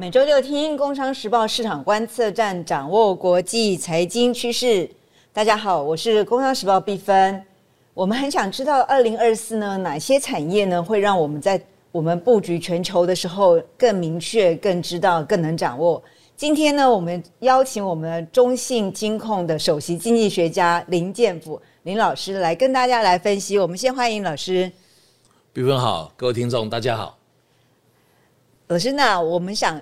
每周六听《工商时报》市场观测站，掌握国际财经趋势。大家好，我是《工商时报》毕芬。我们很想知道，二零二四呢，哪些产业呢，会让我们在我们布局全球的时候更明确、更知道、更能掌握？今天呢，我们邀请我们中信金控的首席经济学家林建甫林老师来跟大家来分析。我们先欢迎老师。毕芬好，各位听众大家好。老师，那我们想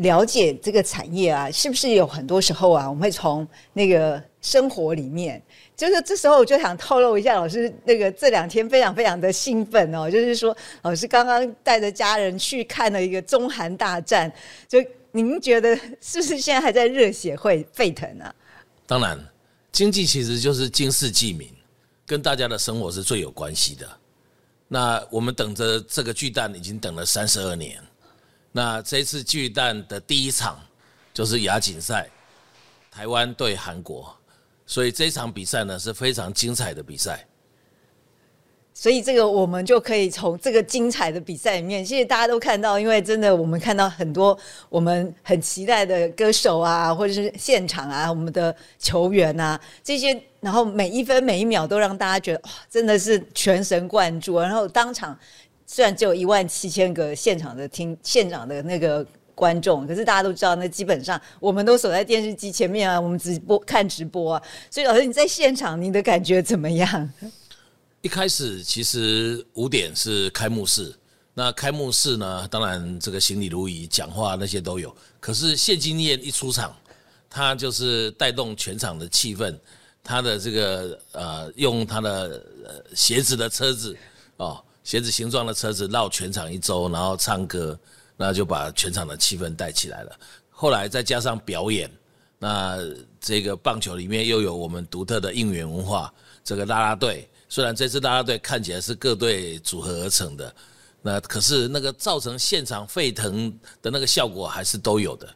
了解这个产业啊，是不是有很多时候啊，我们会从那个生活里面，就是这时候我就想透露一下，老师那个这两天非常非常的兴奋哦，就是说老师刚刚带着家人去看了一个中韩大战，就您觉得是不是现在还在热血会沸腾啊？当然，经济其实就是经世济民，跟大家的生活是最有关系的。那我们等着这个巨蛋已经等了三十二年。那这次巨蛋的第一场就是亚锦赛，台湾对韩国，所以这场比赛呢是非常精彩的比赛。所以这个我们就可以从这个精彩的比赛里面，其实大家都看到，因为真的我们看到很多我们很期待的歌手啊，或者是现场啊，我们的球员啊这些，然后每一分每一秒都让大家觉得哇，真的是全神贯注，然后当场。虽然只有一万七千个现场的听现场的那个观众，可是大家都知道，那基本上我们都守在电视机前面啊，我们直播看直播啊。所以老师你在现场，你的感觉怎么样？一开始其实五点是开幕式，那开幕式呢，当然这个行礼如仪，讲话那些都有。可是谢金燕一出场，他就是带动全场的气氛，他的这个呃，用他的鞋子的车子哦。鞋子形状的车子绕全场一周，然后唱歌，那就把全场的气氛带起来了。后来再加上表演，那这个棒球里面又有我们独特的应援文化。这个啦啦队，虽然这支啦啦队看起来是各队组合而成的，那可是那个造成现场沸腾的那个效果还是都有的。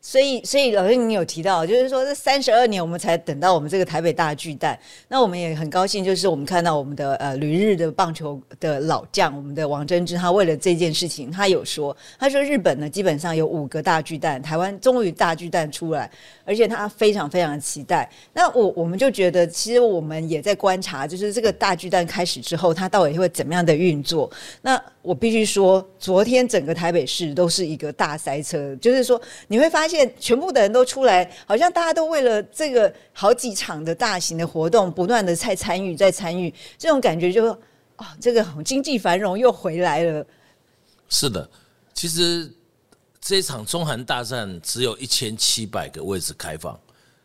所以，所以老师，你有提到，就是说这三十二年，我们才等到我们这个台北大巨蛋。那我们也很高兴，就是我们看到我们的呃旅日的棒球的老将，我们的王贞治，他为了这件事情，他有说，他说日本呢基本上有五个大巨蛋，台湾终于大巨蛋出来，而且他非常非常期待。那我我们就觉得，其实我们也在观察，就是这个大巨蛋开始之后，它到底会怎么样的运作？那我必须说，昨天整个台北市都是一个大塞车，就是说你会发现现。全部的人都出来，好像大家都为了这个好几场的大型的活动，不断的在参与，在参与，这种感觉就哦，这个经济繁荣又回来了。是的，其实这一场中韩大战只有一千七百个位置开放，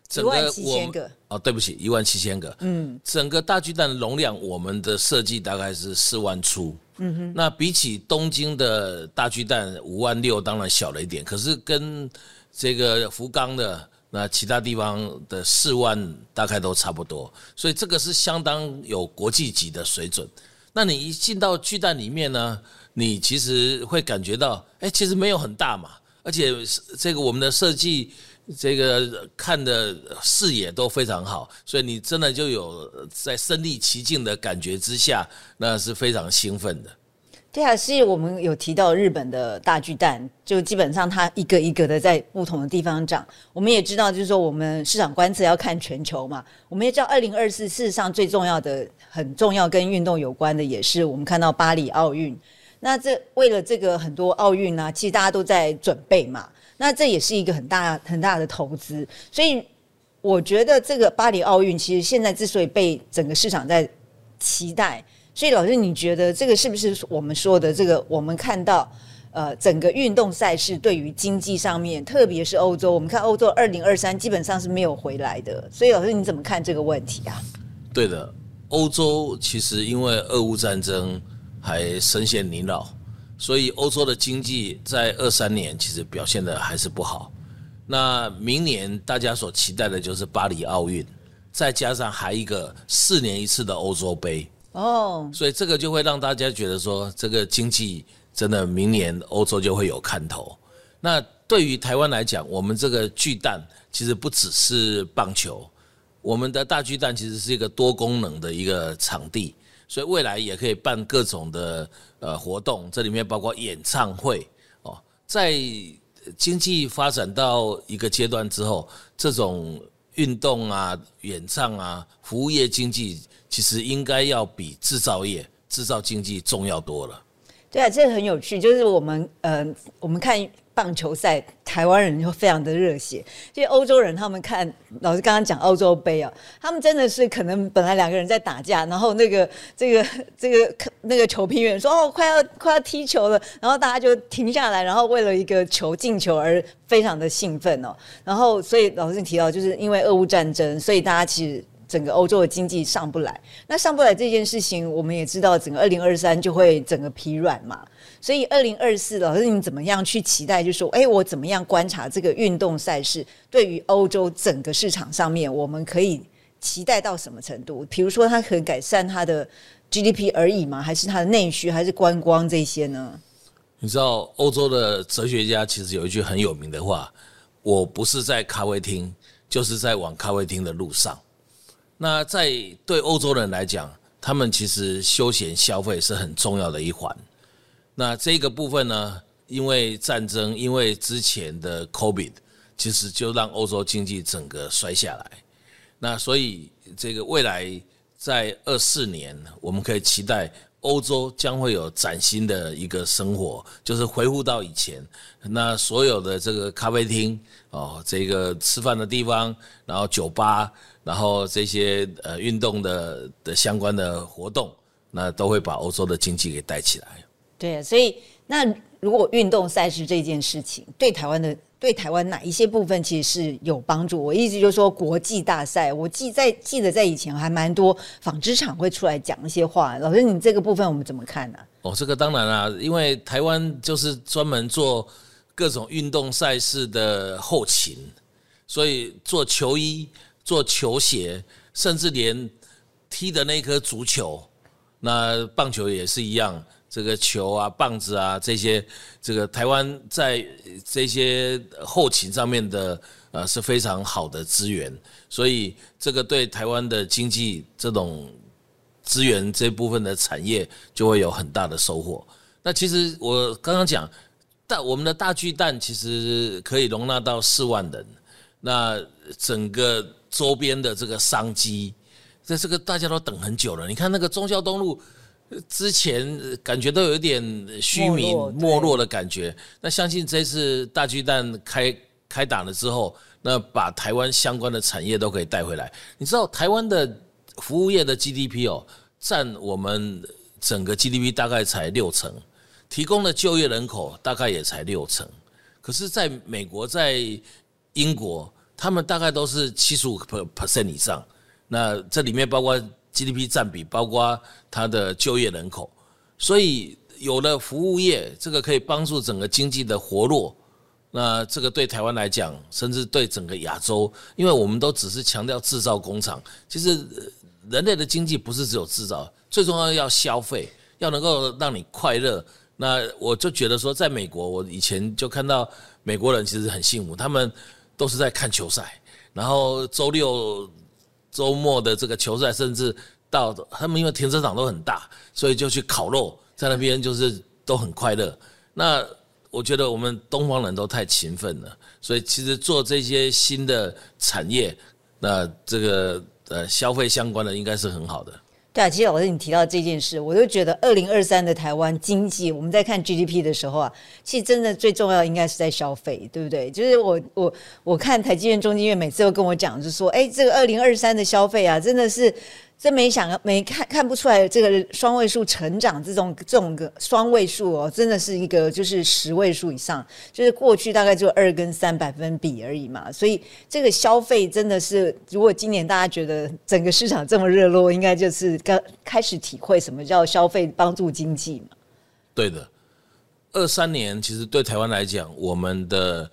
整万七千个哦，对不起，一万七千个。嗯，整个大巨蛋的容量，我们的设计大概是四万出。嗯哼，那比起东京的大巨蛋五万六，当然小了一点，可是跟这个福冈的那其他地方的四万大概都差不多，所以这个是相当有国际级的水准。那你一进到巨蛋里面呢，你其实会感觉到，哎，其实没有很大嘛，而且这个我们的设计，这个看的视野都非常好，所以你真的就有在身临其境的感觉之下，那是非常兴奋的。对啊，是我们有提到日本的大巨蛋，就基本上它一个一个的在不同的地方长。我们也知道，就是说我们市场观测要看全球嘛。我们也知道，二零二四事实上最重要的、很重要跟运动有关的，也是我们看到巴黎奥运。那这为了这个很多奥运呢，其实大家都在准备嘛。那这也是一个很大很大的投资。所以我觉得这个巴黎奥运，其实现在之所以被整个市场在期待。所以，老师，你觉得这个是不是我们说的这个？我们看到，呃，整个运动赛事对于经济上面，特别是欧洲，我们看欧洲二零二三基本上是没有回来的。所以，老师你怎么看这个问题啊？对的，欧洲其实因为俄乌战争还深陷泥淖，所以欧洲的经济在二三年其实表现的还是不好。那明年大家所期待的就是巴黎奥运，再加上还一个四年一次的欧洲杯。哦，所以这个就会让大家觉得说，这个经济真的明年欧洲就会有看头。那对于台湾来讲，我们这个巨蛋其实不只是棒球，我们的大巨蛋其实是一个多功能的一个场地，所以未来也可以办各种的呃活动，这里面包括演唱会哦。在经济发展到一个阶段之后，这种运动啊、演唱啊、服务业经济，其实应该要比制造业、制造经济重要多了。对啊，这个很有趣，就是我们呃，我们看棒球赛，台湾人就非常的热血。其实欧洲人他们看，老师刚刚讲欧洲杯啊，他们真的是可能本来两个人在打架，然后那个这个这个那个球评员说哦，快要快要踢球了，然后大家就停下来，然后为了一个球进球而非常的兴奋哦。然后所以老师提到，就是因为俄乌战争，所以大家其实。整个欧洲的经济上不来，那上不来这件事情，我们也知道，整个二零二三就会整个疲软嘛。所以二零二四，老师你怎么样去期待？就说，哎，我怎么样观察这个运动赛事对于欧洲整个市场上面，我们可以期待到什么程度？比如说，它可以改善它的 GDP 而已吗？还是它的内需，还是观光这些呢？你知道，欧洲的哲学家其实有一句很有名的话：我不是在咖啡厅，就是在往咖啡厅的路上。那在对欧洲人来讲，他们其实休闲消费是很重要的一环。那这个部分呢，因为战争，因为之前的 COVID，其实就让欧洲经济整个摔下来。那所以这个未来在二四年，我们可以期待。欧洲将会有崭新的一个生活，就是恢复到以前。那所有的这个咖啡厅哦，这个吃饭的地方，然后酒吧，然后这些呃运动的的相关的活动，那都会把欧洲的经济给带起来。对，所以那如果运动赛事这件事情对台湾的。对台湾哪一些部分其实是有帮助？我意思就是说，国际大赛，我记在记得在以前还蛮多纺织厂会出来讲一些话。老师，你这个部分我们怎么看呢？哦，这个当然啦，因为台湾就是专门做各种运动赛事的后勤，所以做球衣、做球鞋，甚至连踢的那颗足球，那棒球也是一样。这个球啊、棒子啊这些，这个台湾在这些后勤上面的呃是非常好的资源，所以这个对台湾的经济这种资源这部分的产业就会有很大的收获。那其实我刚刚讲大我们的大巨蛋其实可以容纳到四万人，那整个周边的这个商机，在这个大家都等很久了。你看那个中孝东路。之前感觉都有一点虚名没落的感觉，那相信这次大巨蛋开开打了之后，那把台湾相关的产业都可以带回来。你知道台湾的服务业的 GDP 哦，占我们整个 GDP 大概才六成，提供的就业人口大概也才六成，可是在美国、在英国，他们大概都是七十五 percent 以上，那这里面包括。GDP 占比包括它的就业人口，所以有了服务业，这个可以帮助整个经济的活络。那这个对台湾来讲，甚至对整个亚洲，因为我们都只是强调制造工厂，其实人类的经济不是只有制造，最重要要消费，要能够让你快乐。那我就觉得说，在美国，我以前就看到美国人其实很幸福，他们都是在看球赛，然后周六。周末的这个球赛，甚至到他们因为停车场都很大，所以就去烤肉，在那边就是都很快乐。那我觉得我们东方人都太勤奋了，所以其实做这些新的产业，那这个呃消费相关的应该是很好的。对啊，其实老师你提到这件事，我就觉得二零二三的台湾经济，我们在看 GDP 的时候啊，其实真的最重要应该是在消费，对不对？就是我我我看台积电、中金院每次都跟我讲，就说，哎，这个二零二三的消费啊，真的是。真没想没看看不出来这个双位数成长这种这种个双位数哦，真的是一个就是十位数以上，就是过去大概就二跟三百分比而已嘛。所以这个消费真的是，如果今年大家觉得整个市场这么热络，应该就是刚开始体会什么叫消费帮助经济嘛。对的，二三年其实对台湾来讲，我们的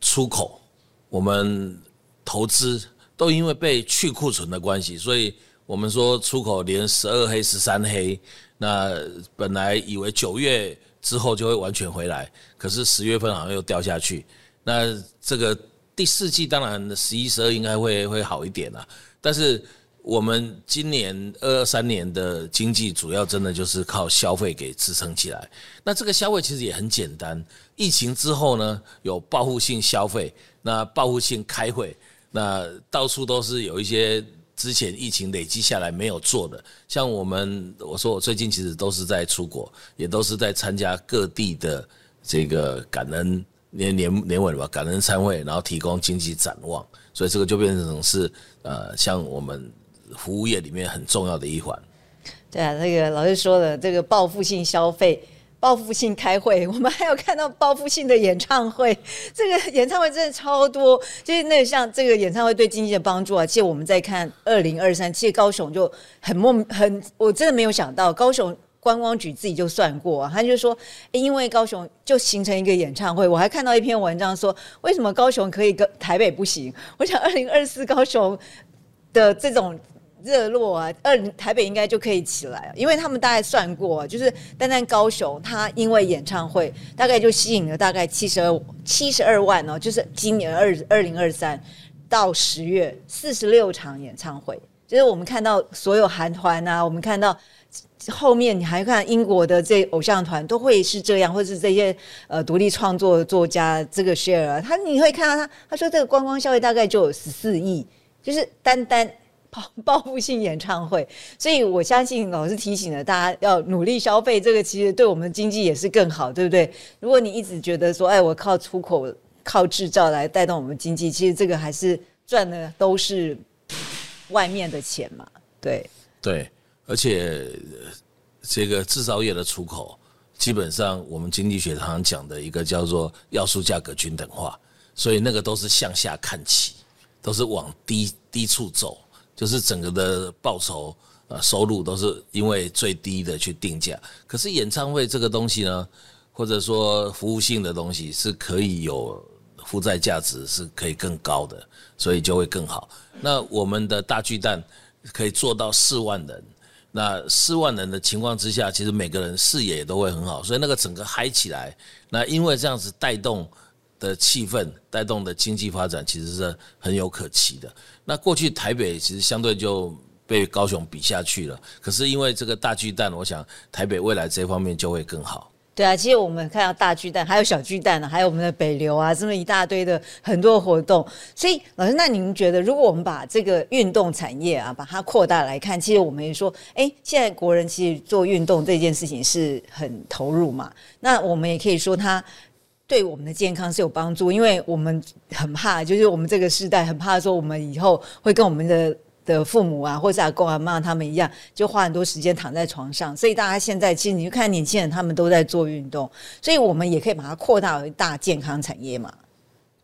出口、我们投资都因为被去库存的关系，所以。我们说出口连十二黑十三黑，那本来以为九月之后就会完全回来，可是十月份好像又掉下去。那这个第四季当然十一十二应该会会好一点啦，但是我们今年二三年的经济主要真的就是靠消费给支撑起来。那这个消费其实也很简单，疫情之后呢，有报复性消费，那报复性开会，那到处都是有一些之前疫情累积下来没有做的。像我们，我说我最近其实都是在出国，也都是在参加各地的这个感恩年年年尾吧，感恩参会，然后提供经济展望，所以这个就变成是呃，像我们。服务业里面很重要的一环。对啊，那个老师说的这个报复性消费、报复性开会，我们还有看到报复性的演唱会。这个演唱会真的超多，就是那像这个演唱会对经济的帮助啊。其实我们在看二零二三，其实高雄就很莫很，我真的没有想到，高雄观光局自己就算过，啊他就说，因为高雄就形成一个演唱会。我还看到一篇文章说，为什么高雄可以跟台北不行？我想二零二四高雄的这种。热络啊，二台北应该就可以起来了，因为他们大概算过，就是单单高雄，他因为演唱会大概就吸引了大概七十二七十二万哦，就是今年二二零二三到十月四十六场演唱会，就是我们看到所有韩团啊，我们看到后面你还看英国的这偶像团都会是这样，或是这些呃独立创作作家这个 share，他你会看到他他说这个观光消费大概就有十四亿，就是单单。报 报复性演唱会，所以我相信老师提醒了大家要努力消费，这个其实对我们经济也是更好，对不对？如果你一直觉得说，哎，我靠出口、靠制造来带动我们经济，其实这个还是赚的都是外面的钱嘛，对。对，而且这个制造业的出口，基本上我们经济学常讲的一个叫做要素价格均等化，所以那个都是向下看齐，都是往低低处走。就是整个的报酬呃收入都是因为最低的去定价，可是演唱会这个东西呢，或者说服务性的东西是可以有负债价值，是可以更高的，所以就会更好。那我们的大巨蛋可以做到四万人，那四万人的情况之下，其实每个人视野也都会很好，所以那个整个嗨起来，那因为这样子带动。的气氛带动的经济发展其实是很有可期的。那过去台北其实相对就被高雄比下去了，可是因为这个大巨蛋，我想台北未来这方面就会更好。对啊，其实我们看到大巨蛋，还有小巨蛋呢，还有我们的北流啊，这么一大堆的很多活动。所以老师，那您觉得，如果我们把这个运动产业啊，把它扩大来看，其实我们也说，哎，现在国人其实做运动这件事情是很投入嘛。那我们也可以说它。对我们的健康是有帮助，因为我们很怕，就是我们这个时代很怕说，我们以后会跟我们的的父母啊，或者阿公阿妈他们一样，就花很多时间躺在床上。所以大家现在其实你就看年轻人，他们都在做运动，所以我们也可以把它扩大为大健康产业嘛。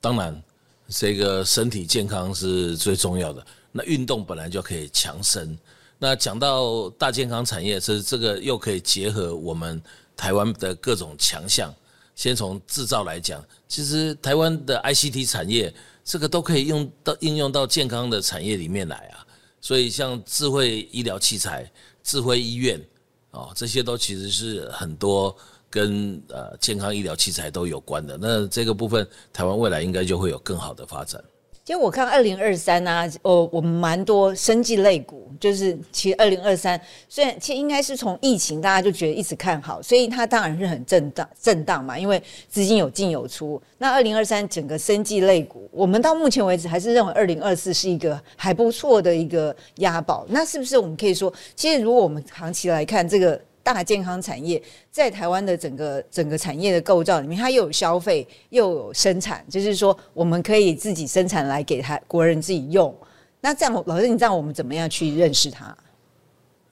当然，这个身体健康是最重要的。那运动本来就可以强身。那讲到大健康产业，是这个又可以结合我们台湾的各种强项。先从制造来讲，其实台湾的 ICT 产业，这个都可以用到应用到健康的产业里面来啊。所以像智慧医疗器材、智慧医院，哦，这些都其实是很多跟呃健康医疗器材都有关的。那这个部分，台湾未来应该就会有更好的发展。其实我看二零二三啊，哦，我们蛮多生技类股，就是其实二零二三虽然其实应该是从疫情大家就觉得一直看好，所以它当然是很震荡震荡嘛，因为资金有进有出。那二零二三整个生技类股，我们到目前为止还是认为二零二四是一个还不错的一个押宝。那是不是我们可以说，其实如果我们长期来看这个？大健康产业在台湾的整个整个产业的构造里面，它又有消费又有生产，就是说我们可以自己生产来给他国人自己用。那这样，老师，你这样我们怎么样去认识它？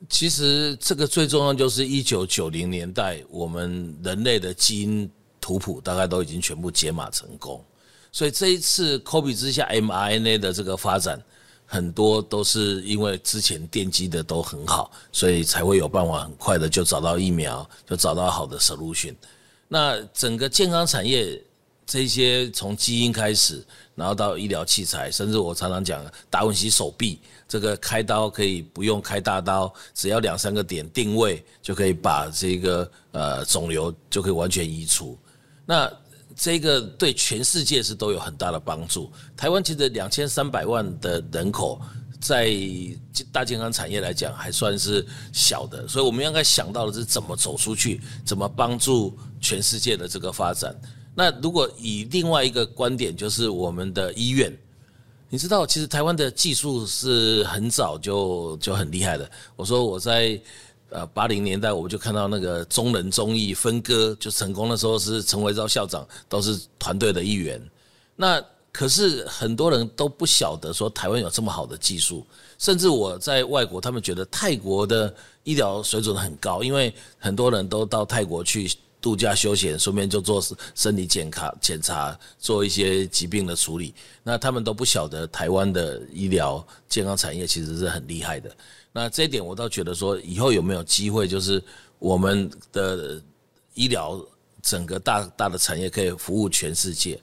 其实这个最重要就是一九九零年代，我们人类的基因图谱大概都已经全部解码成功，所以这一次 COVID 之下 mRNA 的这个发展。很多都是因为之前奠基的都很好，所以才会有办法很快的就找到疫苗，就找到好的 solution。那整个健康产业这些从基因开始，然后到医疗器材，甚至我常常讲达文西手臂，这个开刀可以不用开大刀，只要两三个点定位就可以把这个呃肿瘤就可以完全移除。那这个对全世界是都有很大的帮助。台湾其实两千三百万的人口，在大健康产业来讲还算是小的，所以我们应该想到的是怎么走出去，怎么帮助全世界的这个发展。那如果以另外一个观点，就是我们的医院，你知道，其实台湾的技术是很早就就很厉害的。我说我在呃八零年代，我就看到那个中人中医分割就成功的时候，是陈维昭校长都是团队的一员。那可是很多人都不晓得说台湾有这么好的技术，甚至我在外国，他们觉得泰国的医疗水准很高，因为很多人都到泰国去度假休闲，顺便就做身体健康检查，做一些疾病的处理。那他们都不晓得台湾的医疗健康产业其实是很厉害的。那这一点我倒觉得说，以后有没有机会，就是我们的医疗整个大大的产业可以服务全世界。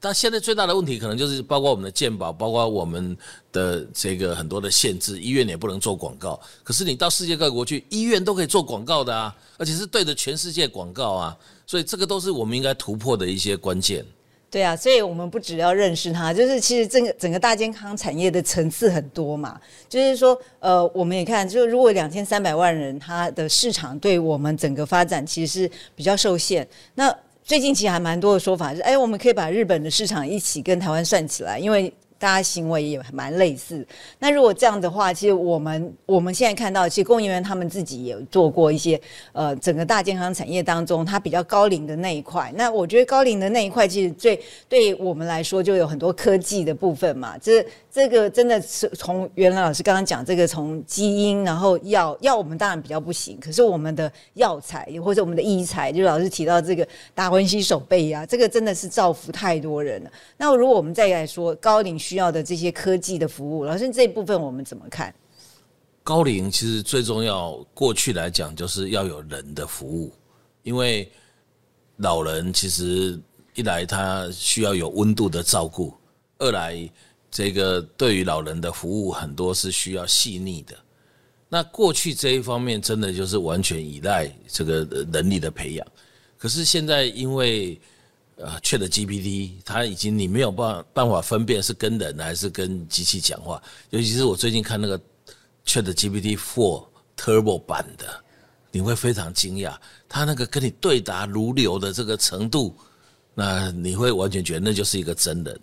但现在最大的问题可能就是包括我们的健保，包括我们的这个很多的限制，医院也不能做广告。可是你到世界各国去，医院都可以做广告的啊，而且是对着全世界广告啊，所以这个都是我们应该突破的一些关键。对啊，所以我们不只要认识它，就是其实整个整个大健康产业的层次很多嘛。就是说，呃，我们也看，就如果两千三百万人，它的市场对我们整个发展其实是比较受限。那最近其实还蛮多的说法，是哎，我们可以把日本的市场一起跟台湾算起来，因为大家行为也蛮类似。那如果这样的话，其实我们我们现在看到，其实供应链他们自己也做过一些，呃，整个大健康产业当中，它比较高龄的那一块。那我觉得高龄的那一块，其实最对我们来说，就有很多科技的部分嘛，这。这个真的是从原来老师刚刚讲这个从基因，然后药药我们当然比较不行，可是我们的药材或者我们的医材，就老师提到这个达文西手背呀，这个真的是造福太多人了。那如果我们再来说高龄需要的这些科技的服务，老师这一部分我们怎么看？高龄其实最重要，过去来讲就是要有人的服务，因为老人其实一来他需要有温度的照顾，二来。这个对于老人的服务很多是需要细腻的，那过去这一方面真的就是完全依赖这个能力的培养，可是现在因为呃，Chat GPT 它已经你没有办办法分辨是跟人还是跟机器讲话，尤其是我最近看那个 Chat GPT Four Turbo 版的，你会非常惊讶，它那个跟你对答如流的这个程度，那你会完全觉得那就是一个真人。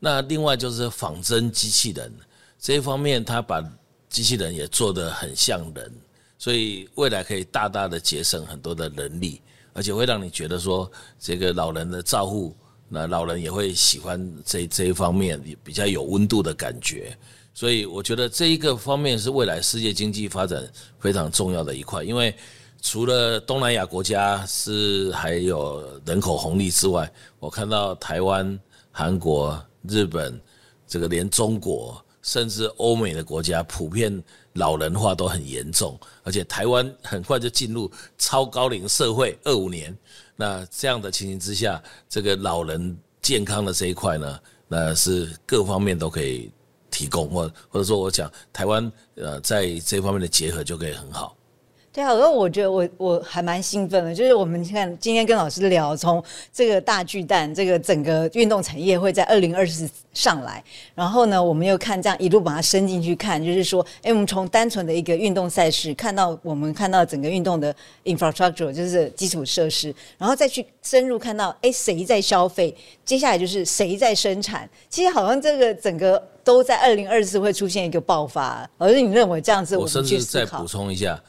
那另外就是仿真机器人这一方面，他把机器人也做得很像人，所以未来可以大大的节省很多的人力，而且会让你觉得说这个老人的照护，那老人也会喜欢这这一方面比较有温度的感觉。所以我觉得这一个方面是未来世界经济发展非常重要的一块，因为除了东南亚国家是还有人口红利之外，我看到台湾、韩国。日本，这个连中国，甚至欧美的国家，普遍老人化都很严重，而且台湾很快就进入超高龄社会，二五年。那这样的情形之下，这个老人健康的这一块呢，那是各方面都可以提供，或或者说我讲台湾，呃，在这方面的结合就可以很好。对啊，然后我觉得我我还蛮兴奋的，就是我们看今天跟老师聊，从这个大巨蛋，这个整个运动产业会在二零二四上来，然后呢，我们又看这样一路把它伸进去看，就是说，哎，我们从单纯的一个运动赛事，看到我们看到整个运动的 infrastructure，就是基础设施，然后再去深入看到，哎，谁在消费，接下来就是谁在生产，其实好像这个整个都在二零二四会出现一个爆发，而是你认为这样子，我甚至再补充一下。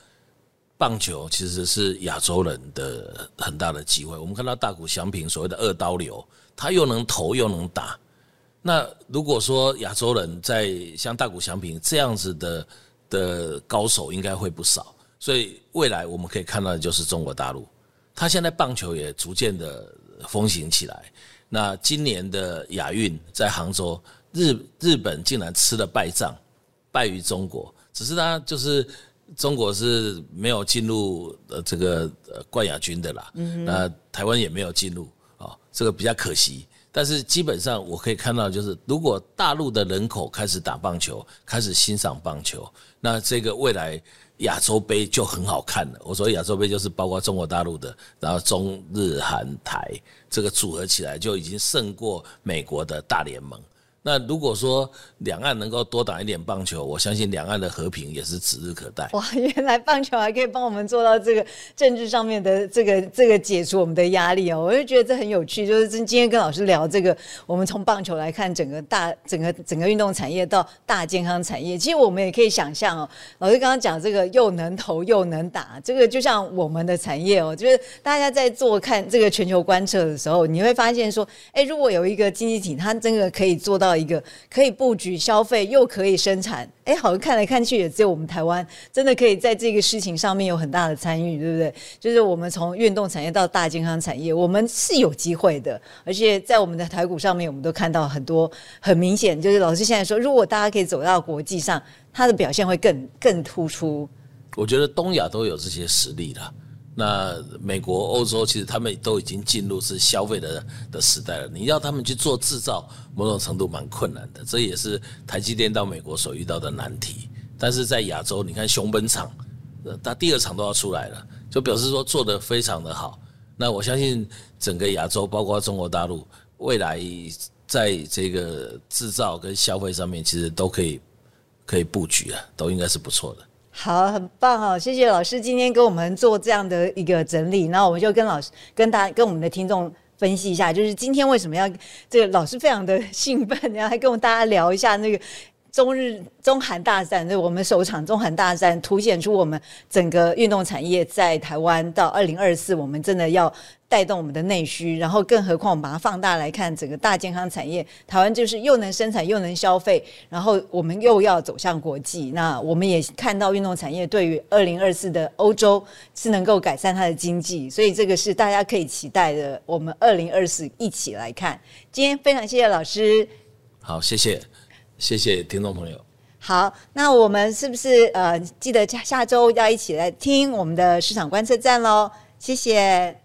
棒球其实是亚洲人的很大的机会。我们看到大谷翔平所谓的二刀流，他又能投又能打。那如果说亚洲人在像大谷翔平这样子的的高手，应该会不少。所以未来我们可以看到的就是中国大陆，他现在棒球也逐渐的风行起来。那今年的亚运在杭州，日日本竟然吃了败仗，败于中国。只是他就是。中国是没有进入呃这个呃冠亚军的啦，那台湾也没有进入啊，这个比较可惜。但是基本上我可以看到，就是如果大陆的人口开始打棒球，开始欣赏棒球，那这个未来亚洲杯就很好看了。我说亚洲杯就是包括中国大陆的，然后中日韩台这个组合起来就已经胜过美国的大联盟。那如果说两岸能够多打一点棒球，我相信两岸的和平也是指日可待。哇，原来棒球还可以帮我们做到这个政治上面的这个这个解除我们的压力哦，我就觉得这很有趣。就是今今天跟老师聊这个，我们从棒球来看整个大整个整个运动产业到大健康产业，其实我们也可以想象哦，老师刚刚讲这个又能投又能打，这个就像我们的产业哦，就是大家在做看这个全球观测的时候，你会发现说，哎，如果有一个经济体，它真的可以做到。一个可以布局消费又可以生产，哎，好像看来看去也只有我们台湾真的可以在这个事情上面有很大的参与，对不对？就是我们从运动产业到大健康产业，我们是有机会的，而且在我们的台股上面，我们都看到很多很明显，就是老师现在说，如果大家可以走到国际上，它的表现会更更突出。我觉得东亚都有这些实力了。那美国、欧洲其实他们都已经进入是消费的的时代了。你要他们去做制造，某种程度蛮困难的。这也是台积电到美国所遇到的难题。但是在亚洲，你看熊本厂，呃它第二厂都要出来了，就表示说做的非常的好。那我相信整个亚洲，包括中国大陆，未来在这个制造跟消费上面，其实都可以可以布局啊，都应该是不错的。好，很棒哦！谢谢老师今天给我们做这样的一个整理，那我们就跟老师、跟大、跟我们的听众分析一下，就是今天为什么要这个老师非常的兴奋，然后还跟我们大家聊一下那个。中日中韩大战，就我们首场中韩大战，凸显出我们整个运动产业在台湾到二零二四，我们真的要带动我们的内需，然后更何况我们把它放大来看，整个大健康产业，台湾就是又能生产又能消费，然后我们又要走向国际。那我们也看到运动产业对于二零二四的欧洲是能够改善它的经济，所以这个是大家可以期待的。我们二零二四一起来看。今天非常谢谢老师，好，谢谢。谢谢听众朋友。好，那我们是不是呃，记得下下周要一起来听我们的市场观测站喽？谢谢。